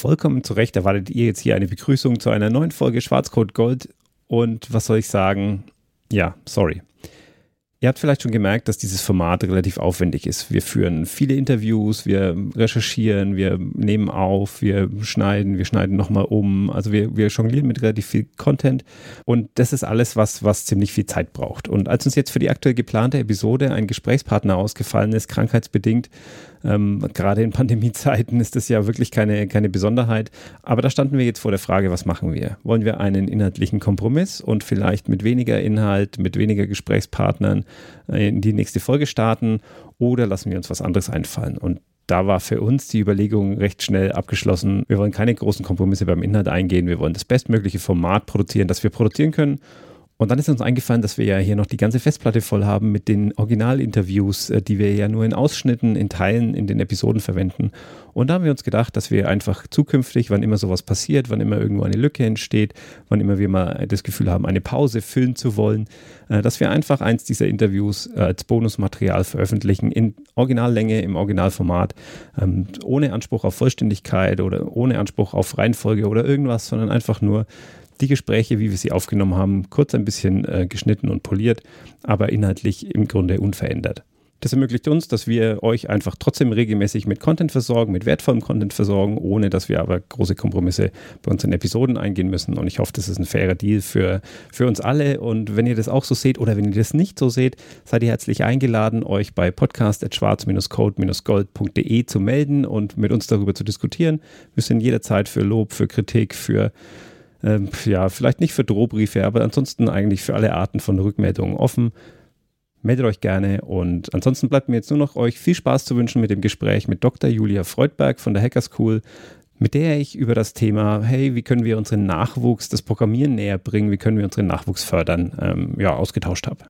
Vollkommen zu Recht erwartet ihr jetzt hier eine Begrüßung zu einer neuen Folge Schwarzcode Gold. Und was soll ich sagen? Ja, sorry. Ihr habt vielleicht schon gemerkt, dass dieses Format relativ aufwendig ist. Wir führen viele Interviews, wir recherchieren, wir nehmen auf, wir schneiden, wir schneiden nochmal um. Also wir, wir jonglieren mit relativ viel Content und das ist alles, was, was ziemlich viel Zeit braucht. Und als uns jetzt für die aktuell geplante Episode ein Gesprächspartner ausgefallen ist, krankheitsbedingt, ähm, gerade in Pandemiezeiten ist das ja wirklich keine, keine Besonderheit. Aber da standen wir jetzt vor der Frage, was machen wir? Wollen wir einen inhaltlichen Kompromiss und vielleicht mit weniger Inhalt, mit weniger Gesprächspartnern äh, in die nächste Folge starten oder lassen wir uns was anderes einfallen? Und da war für uns die Überlegung recht schnell abgeschlossen. Wir wollen keine großen Kompromisse beim Inhalt eingehen. Wir wollen das bestmögliche Format produzieren, das wir produzieren können und dann ist uns eingefallen, dass wir ja hier noch die ganze Festplatte voll haben mit den Originalinterviews, äh, die wir ja nur in Ausschnitten, in Teilen in den Episoden verwenden. Und da haben wir uns gedacht, dass wir einfach zukünftig, wann immer sowas passiert, wann immer irgendwo eine Lücke entsteht, wann immer wir mal das Gefühl haben, eine Pause füllen zu wollen, äh, dass wir einfach eins dieser Interviews äh, als Bonusmaterial veröffentlichen in Originallänge, im Originalformat, ähm, ohne Anspruch auf Vollständigkeit oder ohne Anspruch auf Reihenfolge oder irgendwas, sondern einfach nur die Gespräche, wie wir sie aufgenommen haben, kurz ein bisschen äh, geschnitten und poliert, aber inhaltlich im Grunde unverändert. Das ermöglicht uns, dass wir euch einfach trotzdem regelmäßig mit Content versorgen, mit wertvollem Content versorgen, ohne dass wir aber große Kompromisse bei unseren Episoden eingehen müssen. Und ich hoffe, das ist ein fairer Deal für, für uns alle. Und wenn ihr das auch so seht oder wenn ihr das nicht so seht, seid ihr herzlich eingeladen, euch bei podcast.schwarz-code-gold.de zu melden und mit uns darüber zu diskutieren. Wir sind jederzeit für Lob, für Kritik, für ähm, ja, vielleicht nicht für Drohbriefe, aber ansonsten eigentlich für alle Arten von Rückmeldungen offen. Meldet euch gerne und ansonsten bleibt mir jetzt nur noch euch viel Spaß zu wünschen mit dem Gespräch mit Dr. Julia Freudberg von der Hacker School, mit der ich über das Thema, hey, wie können wir unseren Nachwuchs, das Programmieren näher bringen, wie können wir unseren Nachwuchs fördern, ähm, ja, ausgetauscht habe.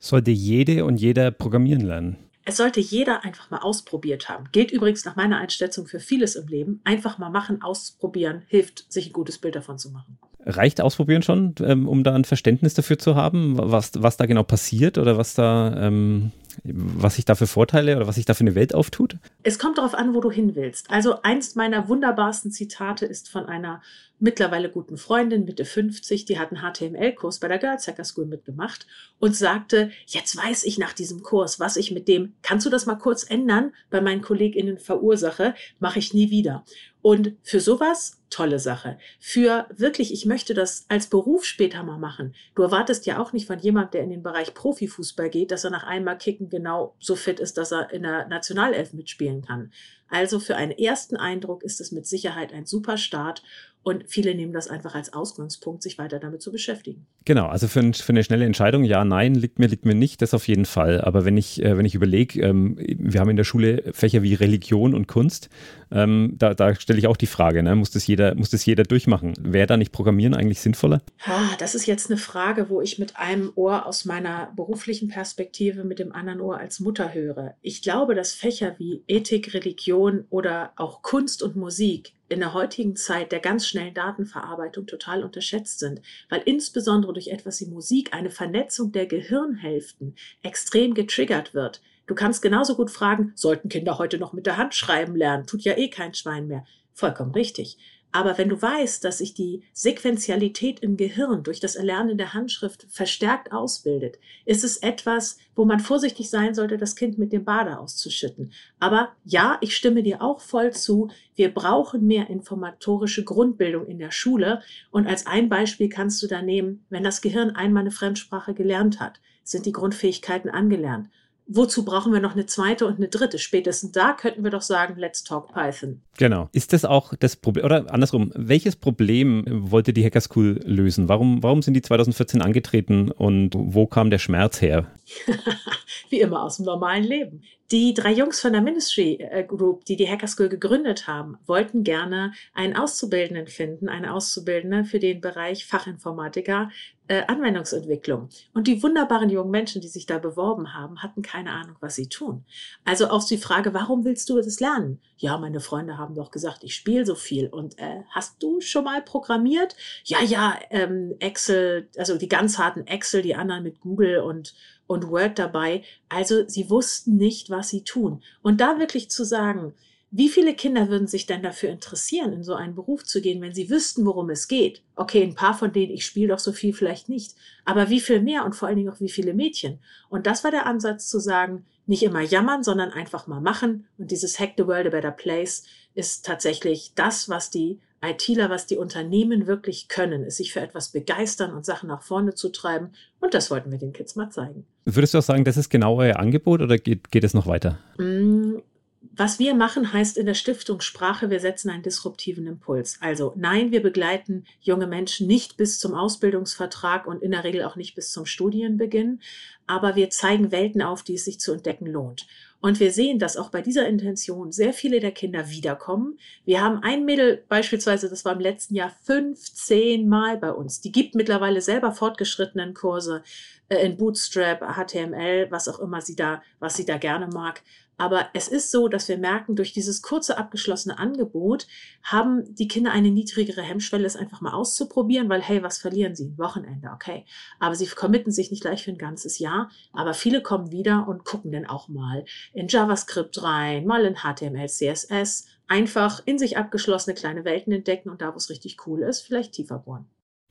Sollte jede und jeder programmieren lernen? Es sollte jeder einfach mal ausprobiert haben. Gilt übrigens nach meiner Einschätzung für vieles im Leben. Einfach mal machen, ausprobieren, hilft, sich ein gutes Bild davon zu machen. Reicht Ausprobieren schon, ähm, um da ein Verständnis dafür zu haben, was, was da genau passiert oder was da, ähm, was sich da für Vorteile oder was sich da für eine Welt auftut? Es kommt darauf an, wo du hin willst. Also eins meiner wunderbarsten Zitate ist von einer mittlerweile guten Freundin, Mitte 50, die hat einen HTML-Kurs bei der Girls Hacker School mitgemacht und sagte, jetzt weiß ich nach diesem Kurs, was ich mit dem, kannst du das mal kurz ändern, bei meinen KollegInnen verursache, mache ich nie wieder. Und für sowas, tolle Sache. Für wirklich, ich möchte das als Beruf später mal machen. Du erwartest ja auch nicht von jemandem, der in den Bereich Profifußball geht, dass er nach einmal Kicken genau so fit ist, dass er in der Nationalelf mitspielen kann. Also für einen ersten Eindruck ist es mit Sicherheit ein super Start und viele nehmen das einfach als Ausgangspunkt, sich weiter damit zu beschäftigen. Genau, also für, für eine schnelle Entscheidung, ja, nein, liegt mir, liegt mir nicht, das auf jeden Fall. Aber wenn ich, äh, wenn ich überlege, ähm, wir haben in der Schule Fächer wie Religion und Kunst, ähm, da, da stelle ich auch die Frage, ne, muss, das jeder, muss das jeder durchmachen? Wäre da nicht Programmieren eigentlich sinnvoller? Ah, das ist jetzt eine Frage, wo ich mit einem Ohr aus meiner beruflichen Perspektive, mit dem anderen Ohr als Mutter höre. Ich glaube, dass Fächer wie Ethik, Religion oder auch Kunst und Musik in der heutigen Zeit der ganz schnellen Datenverarbeitung total unterschätzt sind, weil insbesondere durch etwas wie Musik eine Vernetzung der Gehirnhälften extrem getriggert wird. Du kannst genauso gut fragen, sollten Kinder heute noch mit der Hand schreiben lernen? Tut ja eh kein Schwein mehr. Vollkommen richtig. Aber wenn du weißt, dass sich die Sequentialität im Gehirn durch das Erlernen der Handschrift verstärkt ausbildet, ist es etwas, wo man vorsichtig sein sollte, das Kind mit dem Bade auszuschütten. Aber ja, ich stimme dir auch voll zu, wir brauchen mehr informatorische Grundbildung in der Schule. Und als ein Beispiel kannst du da nehmen, wenn das Gehirn einmal eine Fremdsprache gelernt hat, sind die Grundfähigkeiten angelernt wozu brauchen wir noch eine zweite und eine dritte? Spätestens da könnten wir doch sagen, let's talk Python. Genau. Ist das auch das Problem, oder andersrum, welches Problem wollte die Hacker School lösen? Warum, warum sind die 2014 angetreten und wo kam der Schmerz her? Wie immer aus dem normalen Leben. Die drei Jungs von der Ministry äh, Group, die die Hacker School gegründet haben, wollten gerne einen Auszubildenden finden, eine Auszubildende für den Bereich Fachinformatiker, äh, Anwendungsentwicklung. Und die wunderbaren jungen Menschen, die sich da beworben haben, hatten keine Ahnung, was sie tun. Also auch die Frage, warum willst du das lernen? Ja, meine Freunde haben doch gesagt, ich spiele so viel. Und äh, hast du schon mal programmiert? Ja, ja, ähm, Excel, also die ganz harten Excel, die anderen mit Google und und Word dabei. Also sie wussten nicht, was sie tun. Und da wirklich zu sagen, wie viele Kinder würden sich denn dafür interessieren, in so einen Beruf zu gehen, wenn sie wüssten, worum es geht? Okay, ein paar von denen, ich spiele doch so viel vielleicht nicht, aber wie viel mehr und vor allen Dingen auch wie viele Mädchen? Und das war der Ansatz zu sagen, nicht immer jammern, sondern einfach mal machen. Und dieses Hack the World a Better Place ist tatsächlich das, was die ITler, was die Unternehmen wirklich können, ist sich für etwas begeistern und Sachen nach vorne zu treiben. Und das wollten wir den Kids mal zeigen. Würdest du auch sagen, das ist genau euer Angebot oder geht, geht es noch weiter? Mm, was wir machen, heißt in der Stiftung Sprache, wir setzen einen disruptiven Impuls. Also nein, wir begleiten junge Menschen nicht bis zum Ausbildungsvertrag und in der Regel auch nicht bis zum Studienbeginn, aber wir zeigen Welten auf, die es sich zu entdecken lohnt. Und wir sehen, dass auch bei dieser Intention sehr viele der Kinder wiederkommen. Wir haben ein Mädel beispielsweise, das war im letzten Jahr 15 Mal bei uns. Die gibt mittlerweile selber fortgeschrittenen Kurse äh, in Bootstrap, HTML, was auch immer sie da, was sie da gerne mag. Aber es ist so, dass wir merken, durch dieses kurze abgeschlossene Angebot haben die Kinder eine niedrigere Hemmschwelle, es einfach mal auszuprobieren, weil, hey, was verlieren sie? Wochenende, okay. Aber sie committen sich nicht gleich für ein ganzes Jahr. Aber viele kommen wieder und gucken dann auch mal in JavaScript rein, mal in HTML, CSS. Einfach in sich abgeschlossene kleine Welten entdecken und da, wo es richtig cool ist, vielleicht tiefer bohren.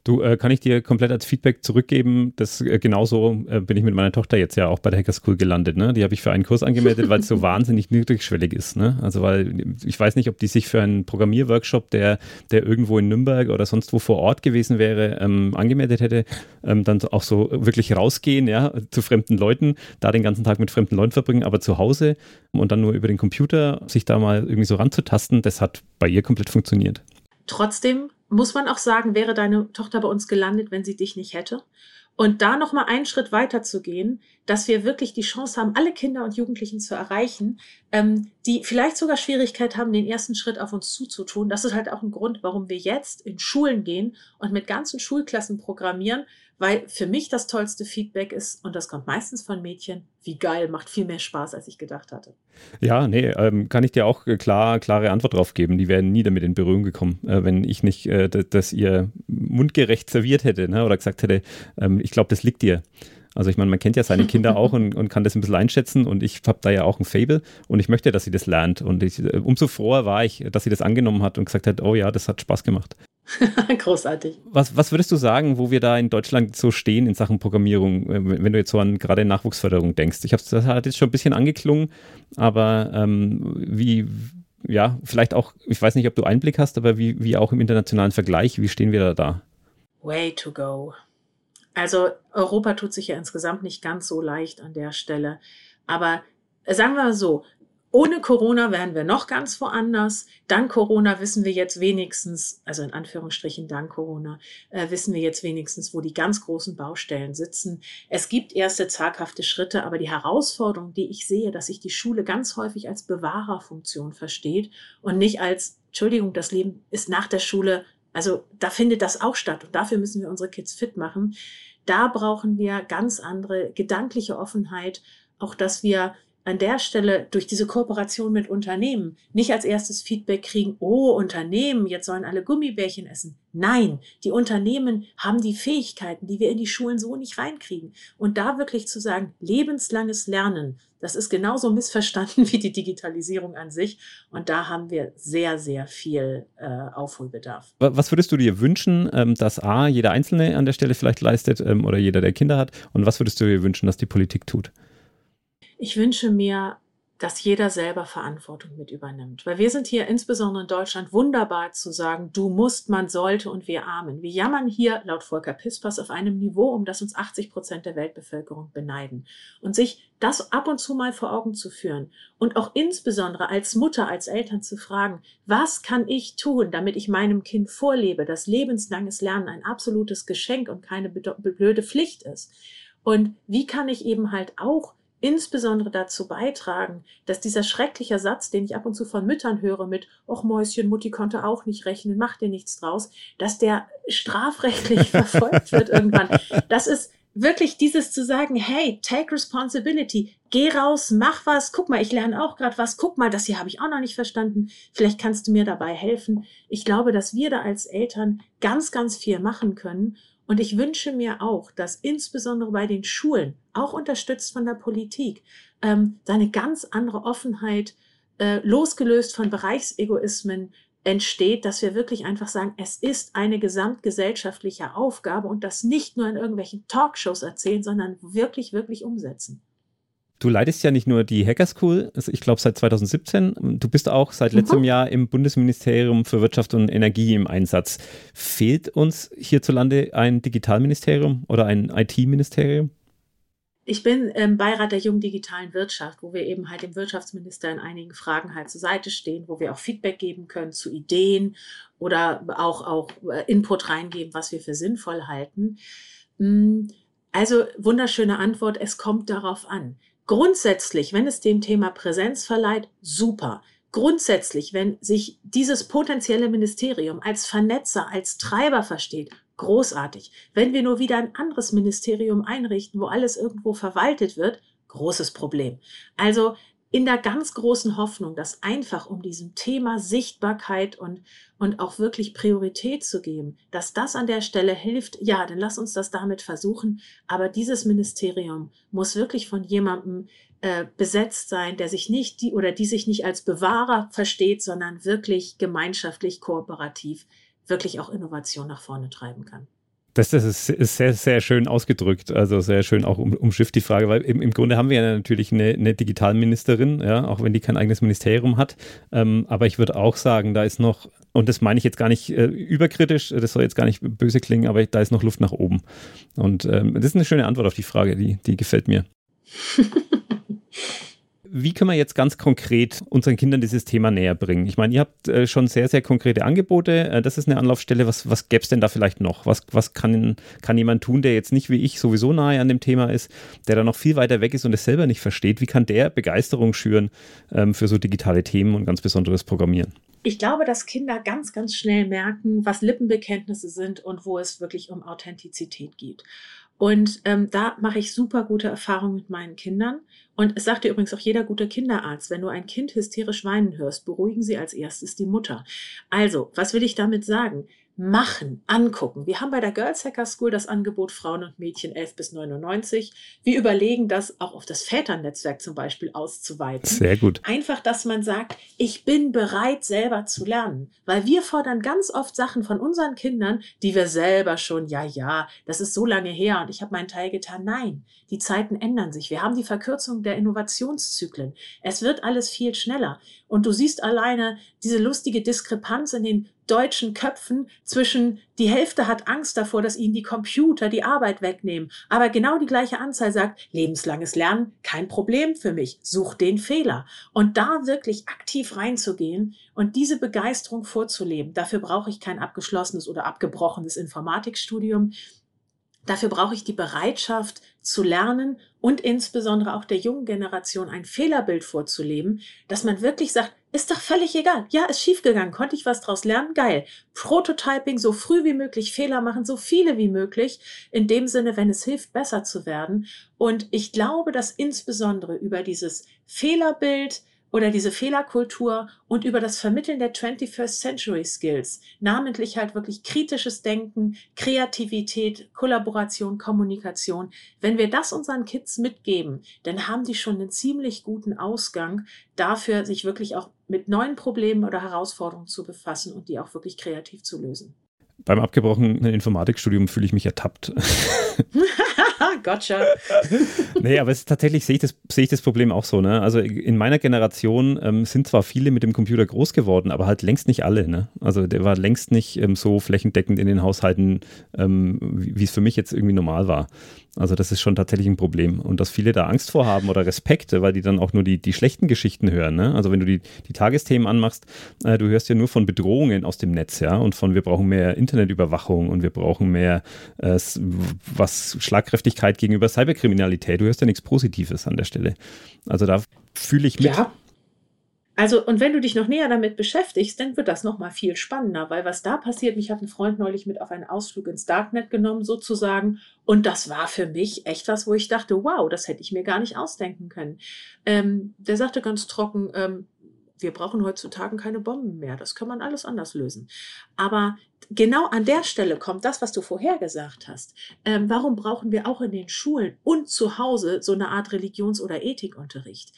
Du, äh, kann ich dir komplett als Feedback zurückgeben? Das äh, genauso äh, bin ich mit meiner Tochter jetzt ja auch bei der Hacker School gelandet. Ne? Die habe ich für einen Kurs angemeldet, weil es so wahnsinnig niedrigschwellig ist. Ne? Also weil ich weiß nicht, ob die sich für einen Programmierworkshop, der, der irgendwo in Nürnberg oder sonst wo vor Ort gewesen wäre, ähm, angemeldet hätte, ähm, dann auch so wirklich rausgehen, ja, zu fremden Leuten, da den ganzen Tag mit fremden Leuten verbringen, aber zu Hause und dann nur über den Computer sich da mal irgendwie so ranzutasten, das hat bei ihr komplett funktioniert. Trotzdem muss man auch sagen, wäre deine Tochter bei uns gelandet, wenn sie dich nicht hätte? Und da noch mal einen Schritt weiter zu gehen, dass wir wirklich die Chance haben, alle Kinder und Jugendlichen zu erreichen, ähm, die vielleicht sogar Schwierigkeit haben, den ersten Schritt auf uns zuzutun. Das ist halt auch ein Grund, warum wir jetzt in Schulen gehen und mit ganzen Schulklassen programmieren, weil für mich das tollste Feedback ist, und das kommt meistens von Mädchen, wie geil, macht viel mehr Spaß, als ich gedacht hatte. Ja, nee, ähm, kann ich dir auch äh, klar, klare Antwort drauf geben. Die wären nie damit in Berührung gekommen, äh, wenn ich nicht äh, das ihr mundgerecht serviert hätte ne? oder gesagt hätte, ähm, ich glaube, das liegt dir. Also ich meine, man kennt ja seine Kinder auch und, und kann das ein bisschen einschätzen und ich habe da ja auch ein Fable und ich möchte, dass sie das lernt und ich, äh, umso froher war ich, dass sie das angenommen hat und gesagt hat, oh ja, das hat Spaß gemacht. Großartig. Was, was würdest du sagen, wo wir da in Deutschland so stehen in Sachen Programmierung, äh, wenn du jetzt so an gerade Nachwuchsförderung denkst? Ich habe das hat jetzt schon ein bisschen angeklungen, aber ähm, wie, ja, vielleicht auch, ich weiß nicht, ob du Einblick hast, aber wie, wie auch im internationalen Vergleich, wie stehen wir da da? Way to go. Also Europa tut sich ja insgesamt nicht ganz so leicht an der Stelle. Aber sagen wir mal so, ohne Corona wären wir noch ganz woanders. Dank Corona wissen wir jetzt wenigstens, also in Anführungsstrichen dank Corona, äh, wissen wir jetzt wenigstens, wo die ganz großen Baustellen sitzen. Es gibt erste zaghafte Schritte, aber die Herausforderung, die ich sehe, dass sich die Schule ganz häufig als Bewahrerfunktion versteht und nicht als, Entschuldigung, das Leben ist nach der Schule, also da findet das auch statt und dafür müssen wir unsere Kids fit machen. Da brauchen wir ganz andere gedankliche Offenheit, auch dass wir an der Stelle durch diese Kooperation mit Unternehmen nicht als erstes Feedback kriegen, oh Unternehmen, jetzt sollen alle Gummibärchen essen. Nein, die Unternehmen haben die Fähigkeiten, die wir in die Schulen so nicht reinkriegen. Und da wirklich zu sagen, lebenslanges Lernen, das ist genauso missverstanden wie die Digitalisierung an sich. Und da haben wir sehr, sehr viel äh, Aufholbedarf. Was würdest du dir wünschen, ähm, dass A, jeder Einzelne an der Stelle vielleicht leistet ähm, oder jeder, der Kinder hat? Und was würdest du dir wünschen, dass die Politik tut? Ich wünsche mir, dass jeder selber Verantwortung mit übernimmt. Weil wir sind hier insbesondere in Deutschland wunderbar zu sagen, du musst, man sollte und wir armen. Wir jammern hier laut Volker Pispers auf einem Niveau, um das uns 80 Prozent der Weltbevölkerung beneiden. Und sich das ab und zu mal vor Augen zu führen und auch insbesondere als Mutter, als Eltern zu fragen, was kann ich tun, damit ich meinem Kind vorlebe, dass lebenslanges Lernen ein absolutes Geschenk und keine blöde Pflicht ist. Und wie kann ich eben halt auch insbesondere dazu beitragen, dass dieser schreckliche Satz, den ich ab und zu von Müttern höre mit, ach Mäuschen, Mutti konnte auch nicht rechnen, mach dir nichts draus, dass der strafrechtlich verfolgt wird irgendwann. Das ist wirklich dieses zu sagen, hey, take responsibility, geh raus, mach was, guck mal, ich lerne auch gerade was, guck mal, das hier habe ich auch noch nicht verstanden, vielleicht kannst du mir dabei helfen. Ich glaube, dass wir da als Eltern ganz, ganz viel machen können und ich wünsche mir auch, dass insbesondere bei den Schulen, auch unterstützt von der Politik, ähm, da eine ganz andere Offenheit, äh, losgelöst von Bereichsegoismen, entsteht, dass wir wirklich einfach sagen, es ist eine gesamtgesellschaftliche Aufgabe und das nicht nur in irgendwelchen Talkshows erzählen, sondern wirklich, wirklich umsetzen. Du leitest ja nicht nur die Hacker School, also ich glaube seit 2017. Du bist auch seit letztem mhm. Jahr im Bundesministerium für Wirtschaft und Energie im Einsatz. Fehlt uns hierzulande ein Digitalministerium oder ein IT-Ministerium? Ich bin im Beirat der jungen digitalen Wirtschaft, wo wir eben halt dem Wirtschaftsminister in einigen Fragen halt zur Seite stehen, wo wir auch Feedback geben können zu Ideen oder auch, auch äh, Input reingeben, was wir für sinnvoll halten. Mm, also wunderschöne Antwort, es kommt darauf an. Grundsätzlich, wenn es dem Thema Präsenz verleiht, super. Grundsätzlich, wenn sich dieses potenzielle Ministerium als Vernetzer, als Treiber versteht, großartig. Wenn wir nur wieder ein anderes Ministerium einrichten, wo alles irgendwo verwaltet wird, großes Problem. Also in der ganz großen Hoffnung, dass einfach um diesem Thema Sichtbarkeit und, und auch wirklich Priorität zu geben, dass das an der Stelle hilft, ja, dann lass uns das damit versuchen. Aber dieses Ministerium muss wirklich von jemandem äh, besetzt sein, der sich nicht die oder die sich nicht als Bewahrer versteht, sondern wirklich gemeinschaftlich kooperativ wirklich auch Innovation nach vorne treiben kann. Das, das ist, ist, sehr, sehr schön ausgedrückt, also sehr schön auch um, umschifft die Frage, weil im, im Grunde haben wir ja natürlich eine, eine Digitalministerin, ja, auch wenn die kein eigenes Ministerium hat. Ähm, aber ich würde auch sagen, da ist noch, und das meine ich jetzt gar nicht äh, überkritisch, das soll jetzt gar nicht böse klingen, aber da ist noch Luft nach oben. Und ähm, das ist eine schöne Antwort auf die Frage, die, die gefällt mir. Wie können wir jetzt ganz konkret unseren Kindern dieses Thema näher bringen? Ich meine, ihr habt äh, schon sehr, sehr konkrete Angebote. Äh, das ist eine Anlaufstelle. Was, was gäbe es denn da vielleicht noch? Was, was kann, kann jemand tun, der jetzt nicht wie ich sowieso nahe an dem Thema ist, der da noch viel weiter weg ist und es selber nicht versteht? Wie kann der Begeisterung schüren ähm, für so digitale Themen und ganz besonderes Programmieren? Ich glaube, dass Kinder ganz, ganz schnell merken, was Lippenbekenntnisse sind und wo es wirklich um Authentizität geht. Und ähm, da mache ich super gute Erfahrungen mit meinen Kindern. Und es sagt dir übrigens auch jeder gute Kinderarzt, wenn du ein Kind hysterisch weinen hörst, beruhigen sie als erstes die Mutter. Also, was will ich damit sagen? Machen, angucken. Wir haben bei der Girls Hacker School das Angebot Frauen und Mädchen 11 bis 99. Wir überlegen das auch auf das Väternetzwerk zum Beispiel auszuweiten. Sehr gut. Einfach, dass man sagt, ich bin bereit, selber zu lernen. Weil wir fordern ganz oft Sachen von unseren Kindern, die wir selber schon, ja, ja, das ist so lange her und ich habe meinen Teil getan. Nein, die Zeiten ändern sich. Wir haben die Verkürzung der Innovationszyklen. Es wird alles viel schneller. Und du siehst alleine diese lustige Diskrepanz in den deutschen Köpfen zwischen die Hälfte hat Angst davor, dass ihnen die Computer die Arbeit wegnehmen, aber genau die gleiche Anzahl sagt, lebenslanges Lernen, kein Problem für mich, such den Fehler. Und da wirklich aktiv reinzugehen und diese Begeisterung vorzuleben, dafür brauche ich kein abgeschlossenes oder abgebrochenes Informatikstudium. Dafür brauche ich die Bereitschaft zu lernen und insbesondere auch der jungen Generation ein Fehlerbild vorzuleben, dass man wirklich sagt, ist doch völlig egal. Ja, ist schiefgegangen. Konnte ich was draus lernen? Geil. Prototyping, so früh wie möglich Fehler machen, so viele wie möglich. In dem Sinne, wenn es hilft, besser zu werden. Und ich glaube, dass insbesondere über dieses Fehlerbild, oder diese Fehlerkultur und über das Vermitteln der 21st Century Skills, namentlich halt wirklich kritisches Denken, Kreativität, Kollaboration, Kommunikation. Wenn wir das unseren Kids mitgeben, dann haben die schon einen ziemlich guten Ausgang dafür, sich wirklich auch mit neuen Problemen oder Herausforderungen zu befassen und die auch wirklich kreativ zu lösen. Beim abgebrochenen Informatikstudium fühle ich mich ertappt. gotcha. nee, aber es ist tatsächlich sehe ich, das, sehe ich das Problem auch so. Ne? Also in meiner Generation ähm, sind zwar viele mit dem Computer groß geworden, aber halt längst nicht alle. Ne? Also der war längst nicht ähm, so flächendeckend in den Haushalten, ähm, wie es für mich jetzt irgendwie normal war. Also das ist schon tatsächlich ein Problem. Und dass viele da Angst vor haben oder Respekte, weil die dann auch nur die, die schlechten Geschichten hören. Ne? Also wenn du die, die Tagesthemen anmachst, äh, du hörst ja nur von Bedrohungen aus dem Netz, ja, und von wir brauchen mehr Internetüberwachung und wir brauchen mehr, äh, was schlagkräftig Widerspenstigkeit gegenüber Cyberkriminalität. Du hörst ja nichts Positives an der Stelle. Also da fühle ich mit. Ja. Also, und wenn du dich noch näher damit beschäftigst, dann wird das noch mal viel spannender, weil was da passiert, mich hat ein Freund neulich mit auf einen Ausflug ins Darknet genommen, sozusagen, und das war für mich echt was, wo ich dachte, wow, das hätte ich mir gar nicht ausdenken können. Ähm, der sagte ganz trocken, ähm, wir brauchen heutzutage keine Bomben mehr. Das kann man alles anders lösen. Aber genau an der Stelle kommt das, was du vorher gesagt hast. Ähm, warum brauchen wir auch in den Schulen und zu Hause so eine Art Religions- oder Ethikunterricht?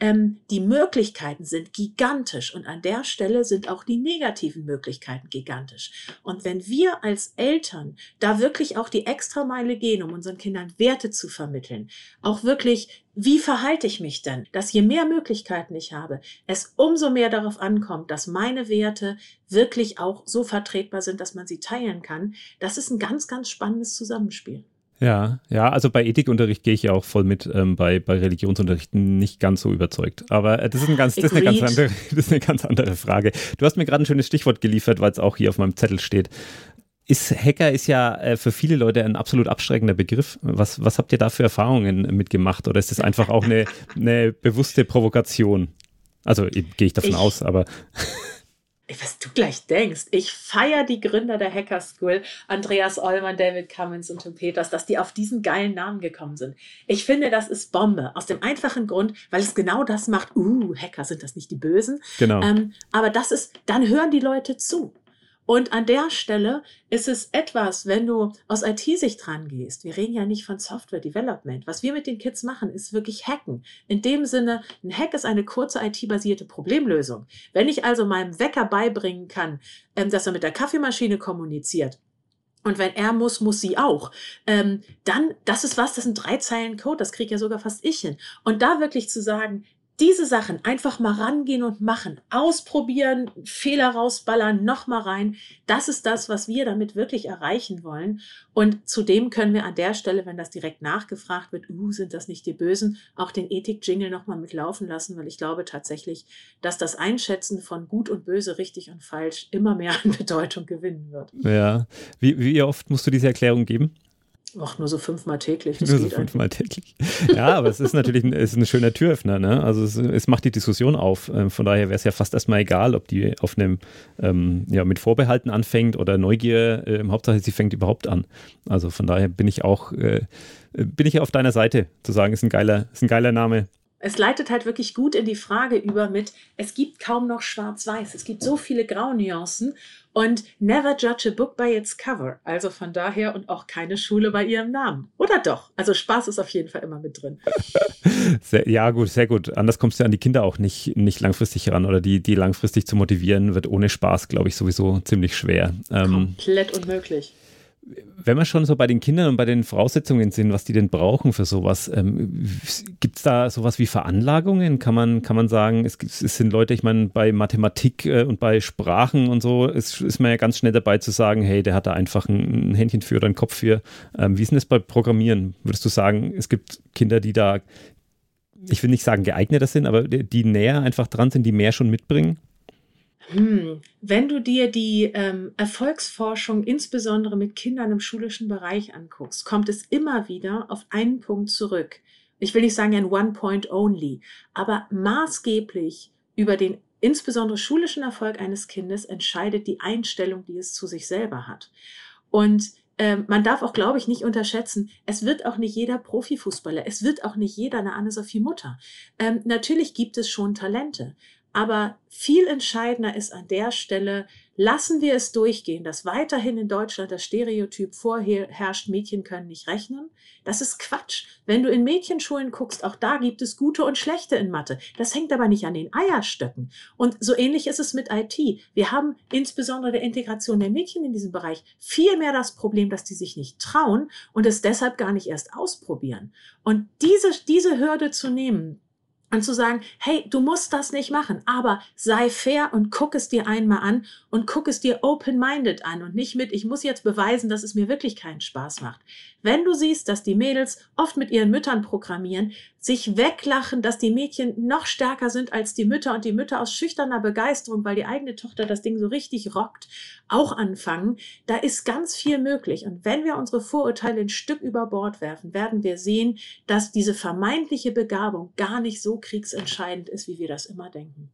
Ähm, die Möglichkeiten sind gigantisch und an der Stelle sind auch die negativen Möglichkeiten gigantisch. Und wenn wir als Eltern da wirklich auch die Extrameile gehen, um unseren Kindern Werte zu vermitteln, auch wirklich wie verhalte ich mich denn? Dass je mehr Möglichkeiten ich habe, es umso mehr darauf ankommt, dass meine Werte wirklich auch so vertretbar sind, dass man sie teilen kann. Das ist ein ganz, ganz spannendes Zusammenspiel. Ja, ja, also bei Ethikunterricht gehe ich ja auch voll mit, ähm, bei, bei Religionsunterricht nicht ganz so überzeugt. Aber äh, das, ist ein ganz, das, ist eine ganz andere, das ist eine ganz andere Frage. Du hast mir gerade ein schönes Stichwort geliefert, weil es auch hier auf meinem Zettel steht. Ist Hacker ist ja äh, für viele Leute ein absolut abschreckender Begriff. Was, was habt ihr da für Erfahrungen mitgemacht? Oder ist das einfach auch eine, eine bewusste Provokation? Also gehe ich davon ich, aus, aber was du gleich denkst. Ich feiere die Gründer der Hacker School, Andreas Ollmann, David Cummins und Tim Peters, dass die auf diesen geilen Namen gekommen sind. Ich finde, das ist Bombe. Aus dem einfachen Grund, weil es genau das macht. Uh, Hacker sind das nicht die Bösen. Genau. Ähm, aber das ist, dann hören die Leute zu. Und an der Stelle ist es etwas, wenn du aus IT-Sicht dran gehst. Wir reden ja nicht von Software Development. Was wir mit den Kids machen, ist wirklich Hacken. In dem Sinne, ein Hack ist eine kurze IT-basierte Problemlösung. Wenn ich also meinem Wecker beibringen kann, ähm, dass er mit der Kaffeemaschine kommuniziert, und wenn er muss, muss sie auch. Ähm, dann, das ist was, das sind drei Zeilen Code, das kriege ja sogar fast ich hin. Und da wirklich zu sagen, diese Sachen einfach mal rangehen und machen, ausprobieren, Fehler rausballern, nochmal rein. Das ist das, was wir damit wirklich erreichen wollen. Und zudem können wir an der Stelle, wenn das direkt nachgefragt wird, uh, sind das nicht die Bösen, auch den Ethik-Jingle nochmal mitlaufen lassen, weil ich glaube tatsächlich, dass das Einschätzen von gut und böse, richtig und falsch immer mehr an Bedeutung gewinnen wird. Ja. Wie, wie oft musst du diese Erklärung geben? Ach, nur so fünfmal täglich. nur so fünfmal täglich. Ja, aber es ist natürlich ein, ist ein schöner Türöffner. Ne? Also es, es, macht die Diskussion auf. Ähm, von daher wäre es ja fast erstmal egal, ob die auf einem ähm, ja, mit Vorbehalten anfängt oder Neugier. Äh, Hauptsache, sie fängt überhaupt an. Also von daher bin ich auch äh, bin ich auf deiner Seite, zu sagen, ist ein geiler, ist ein geiler Name es leitet halt wirklich gut in die Frage über mit, es gibt kaum noch schwarz-weiß. Es gibt so viele Graunuancen und never judge a book by its cover. Also von daher und auch keine Schule bei ihrem Namen. Oder doch? Also Spaß ist auf jeden Fall immer mit drin. Sehr, ja, gut, sehr gut. Anders kommst du an die Kinder auch nicht, nicht langfristig ran oder die, die langfristig zu motivieren, wird ohne Spaß, glaube ich, sowieso ziemlich schwer. Ähm, Komplett unmöglich wenn wir schon so bei den Kindern und bei den Voraussetzungen sind, was die denn brauchen für sowas, ähm, gibt es da sowas wie Veranlagungen? Kann man, kann man sagen, es, es sind Leute, ich meine, bei Mathematik äh, und bei Sprachen und so ist, ist man ja ganz schnell dabei zu sagen, hey, der hat da einfach ein, ein Händchen für oder einen Kopf für. Ähm, wie ist denn das bei Programmieren? Würdest du sagen, es gibt Kinder, die da, ich will nicht sagen geeigneter sind, aber die, die näher einfach dran sind, die mehr schon mitbringen? Hm. Wenn du dir die ähm, Erfolgsforschung insbesondere mit Kindern im schulischen Bereich anguckst, kommt es immer wieder auf einen Punkt zurück. Ich will nicht sagen ein One Point Only, aber maßgeblich über den insbesondere schulischen Erfolg eines Kindes entscheidet die Einstellung, die es zu sich selber hat. Und ähm, man darf auch, glaube ich, nicht unterschätzen, es wird auch nicht jeder Profifußballer, es wird auch nicht jeder eine Anne-Sophie Mutter. Ähm, natürlich gibt es schon Talente, aber viel entscheidender ist an der Stelle, lassen wir es durchgehen, dass weiterhin in Deutschland das Stereotyp vorherrscht, Mädchen können nicht rechnen. Das ist Quatsch. Wenn du in Mädchenschulen guckst, auch da gibt es gute und schlechte in Mathe. Das hängt aber nicht an den Eierstöcken. Und so ähnlich ist es mit IT. Wir haben insbesondere der Integration der Mädchen in diesem Bereich viel mehr das Problem, dass die sich nicht trauen und es deshalb gar nicht erst ausprobieren. Und diese, diese Hürde zu nehmen, und zu sagen, hey, du musst das nicht machen, aber sei fair und guck es dir einmal an und guck es dir open-minded an und nicht mit, ich muss jetzt beweisen, dass es mir wirklich keinen Spaß macht. Wenn du siehst, dass die Mädels oft mit ihren Müttern programmieren, sich weglachen, dass die Mädchen noch stärker sind als die Mütter und die Mütter aus schüchterner Begeisterung, weil die eigene Tochter das Ding so richtig rockt, auch anfangen. Da ist ganz viel möglich. Und wenn wir unsere Vorurteile ein Stück über Bord werfen, werden wir sehen, dass diese vermeintliche Begabung gar nicht so kriegsentscheidend ist, wie wir das immer denken.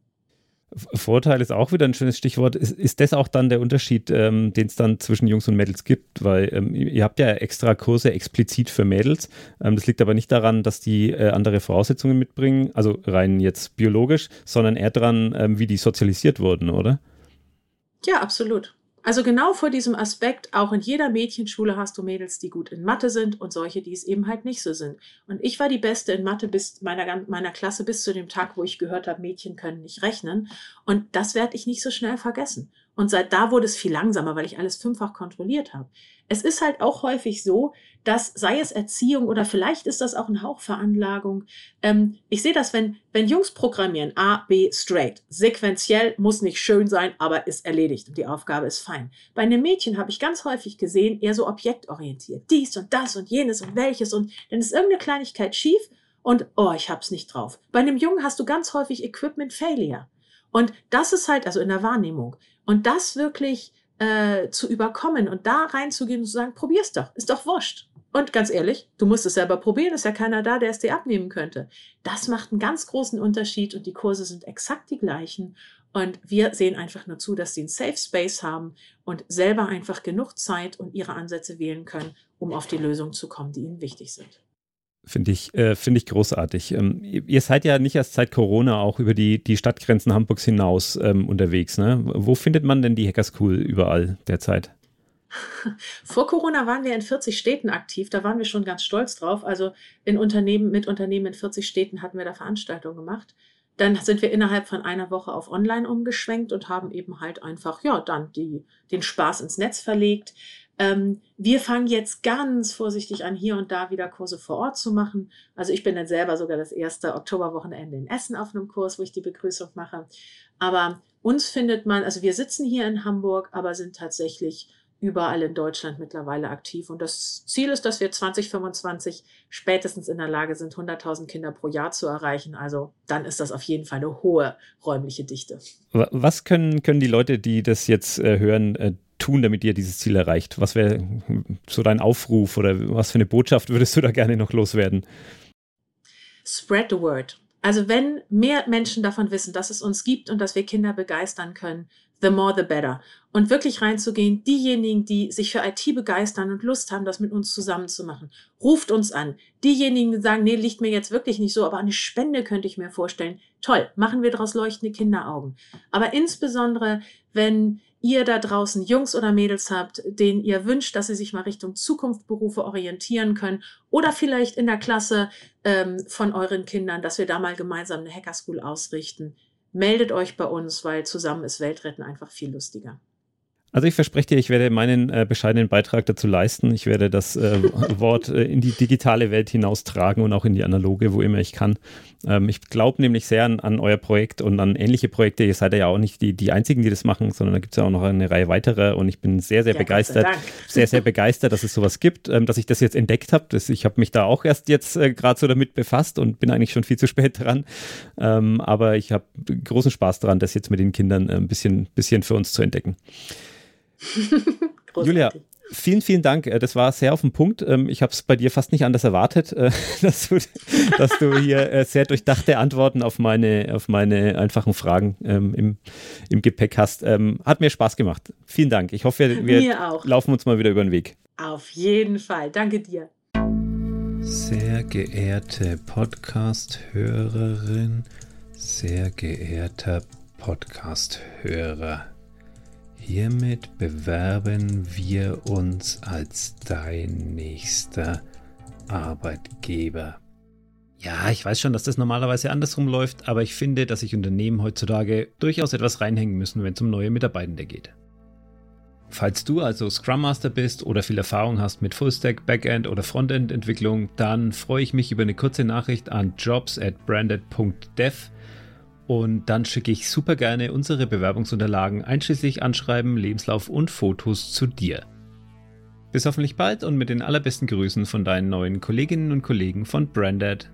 Vorteil ist auch wieder ein schönes Stichwort. Ist, ist das auch dann der Unterschied, ähm, den es dann zwischen Jungs und Mädels gibt? Weil ähm, ihr habt ja extra Kurse explizit für Mädels. Ähm, das liegt aber nicht daran, dass die äh, andere Voraussetzungen mitbringen, also rein jetzt biologisch, sondern eher daran, ähm, wie die sozialisiert wurden, oder? Ja, absolut. Also genau vor diesem Aspekt, auch in jeder Mädchenschule hast du Mädels, die gut in Mathe sind und solche, die es eben halt nicht so sind. Und ich war die Beste in Mathe bis meiner, meiner Klasse bis zu dem Tag, wo ich gehört habe, Mädchen können nicht rechnen. Und das werde ich nicht so schnell vergessen. Und seit da wurde es viel langsamer, weil ich alles fünffach kontrolliert habe. Es ist halt auch häufig so, dass, sei es Erziehung oder vielleicht ist das auch eine Hauchveranlagung. Ähm, ich sehe das, wenn, wenn Jungs programmieren, A, B, straight, sequenziell, muss nicht schön sein, aber ist erledigt und die Aufgabe ist fein. Bei einem Mädchen habe ich ganz häufig gesehen, eher so objektorientiert. Dies und das und jenes und welches und dann ist irgendeine Kleinigkeit schief und, oh, ich hab's nicht drauf. Bei einem Jungen hast du ganz häufig Equipment Failure. Und das ist halt, also in der Wahrnehmung. Und das wirklich äh, zu überkommen und da reinzugehen und zu sagen, probier's doch, ist doch wurscht. Und ganz ehrlich, du musst es selber probieren, ist ja keiner da, der es dir abnehmen könnte. Das macht einen ganz großen Unterschied und die Kurse sind exakt die gleichen. Und wir sehen einfach nur zu, dass sie einen Safe Space haben und selber einfach genug Zeit und ihre Ansätze wählen können, um auf die Lösungen zu kommen, die ihnen wichtig sind. Finde ich, äh, finde ich großartig. Ähm, ihr seid ja nicht erst seit Corona auch über die, die Stadtgrenzen Hamburgs hinaus ähm, unterwegs. Ne? Wo findet man denn die Hacker School überall derzeit? Vor Corona waren wir in 40 Städten aktiv. Da waren wir schon ganz stolz drauf. Also in Unternehmen, mit Unternehmen in 40 Städten hatten wir da Veranstaltungen gemacht. Dann sind wir innerhalb von einer Woche auf Online umgeschwenkt und haben eben halt einfach, ja, dann die, den Spaß ins Netz verlegt. Ähm, wir fangen jetzt ganz vorsichtig an, hier und da wieder Kurse vor Ort zu machen. Also ich bin dann selber sogar das erste Oktoberwochenende in Essen auf einem Kurs, wo ich die Begrüßung mache. Aber uns findet man, also wir sitzen hier in Hamburg, aber sind tatsächlich überall in Deutschland mittlerweile aktiv. Und das Ziel ist, dass wir 2025 spätestens in der Lage sind, 100.000 Kinder pro Jahr zu erreichen. Also dann ist das auf jeden Fall eine hohe räumliche Dichte. Was können, können die Leute, die das jetzt äh, hören, äh, tun, damit ihr dieses Ziel erreicht? Was wäre so dein Aufruf oder was für eine Botschaft würdest du da gerne noch loswerden? Spread the word. Also wenn mehr Menschen davon wissen, dass es uns gibt und dass wir Kinder begeistern können, the more the better. Und wirklich reinzugehen, diejenigen, die sich für IT begeistern und Lust haben, das mit uns zusammen zu machen, ruft uns an. Diejenigen, die sagen, nee, liegt mir jetzt wirklich nicht so, aber eine Spende könnte ich mir vorstellen. Toll, machen wir daraus leuchtende Kinderaugen. Aber insbesondere, wenn ihr da draußen Jungs oder Mädels habt, denen ihr wünscht, dass sie sich mal Richtung Zukunftsberufe orientieren können oder vielleicht in der Klasse ähm, von euren Kindern, dass wir da mal gemeinsam eine Hacker School ausrichten. Meldet euch bei uns, weil zusammen ist Weltretten einfach viel lustiger. Also ich verspreche dir, ich werde meinen äh, bescheidenen Beitrag dazu leisten. Ich werde das äh, Wort äh, in die digitale Welt hinaustragen und auch in die analoge, wo immer ich kann. Ähm, ich glaube nämlich sehr an, an, euer Projekt und an ähnliche Projekte. Ihr seid ja auch nicht die, die Einzigen, die das machen, sondern da gibt es ja auch noch eine Reihe weiterer und ich bin sehr, sehr ja, begeistert, sehr, sehr begeistert, dass es sowas gibt, ähm, dass ich das jetzt entdeckt habe. Ich habe mich da auch erst jetzt äh, gerade so damit befasst und bin eigentlich schon viel zu spät dran. Ähm, aber ich habe großen Spaß daran, das jetzt mit den Kindern äh, ein bisschen, bisschen für uns zu entdecken. Julia, vielen, vielen Dank. Äh, das war sehr auf den Punkt. Ähm, ich habe es bei dir fast nicht anders erwartet, äh, dass du, dass du hier äh, sehr durchdachte Antworten auf meine, auf meine einfachen Fragen ähm, im, im Gepäck hast. Ähm, hat mir Spaß gemacht. Vielen Dank. Ich hoffe, wir, wir laufen uns mal wieder über den Weg. Auf jeden Fall. Danke dir. Sehr geehrte Podcast-Hörerin, sehr geehrter Podcast-Hörer. Hiermit bewerben wir uns als dein nächster Arbeitgeber. Ja, ich weiß schon, dass das normalerweise andersrum läuft, aber ich finde, dass sich Unternehmen heutzutage durchaus etwas reinhängen müssen, wenn es um neue Mitarbeitende geht. Falls du also Scrum Master bist oder viel Erfahrung hast mit Fullstack, Backend oder Frontend Entwicklung, dann freue ich mich über eine kurze Nachricht an jobs at branded.dev und dann schicke ich super gerne unsere Bewerbungsunterlagen einschließlich Anschreiben, Lebenslauf und Fotos zu dir. Bis hoffentlich bald und mit den allerbesten Grüßen von deinen neuen Kolleginnen und Kollegen von Branded.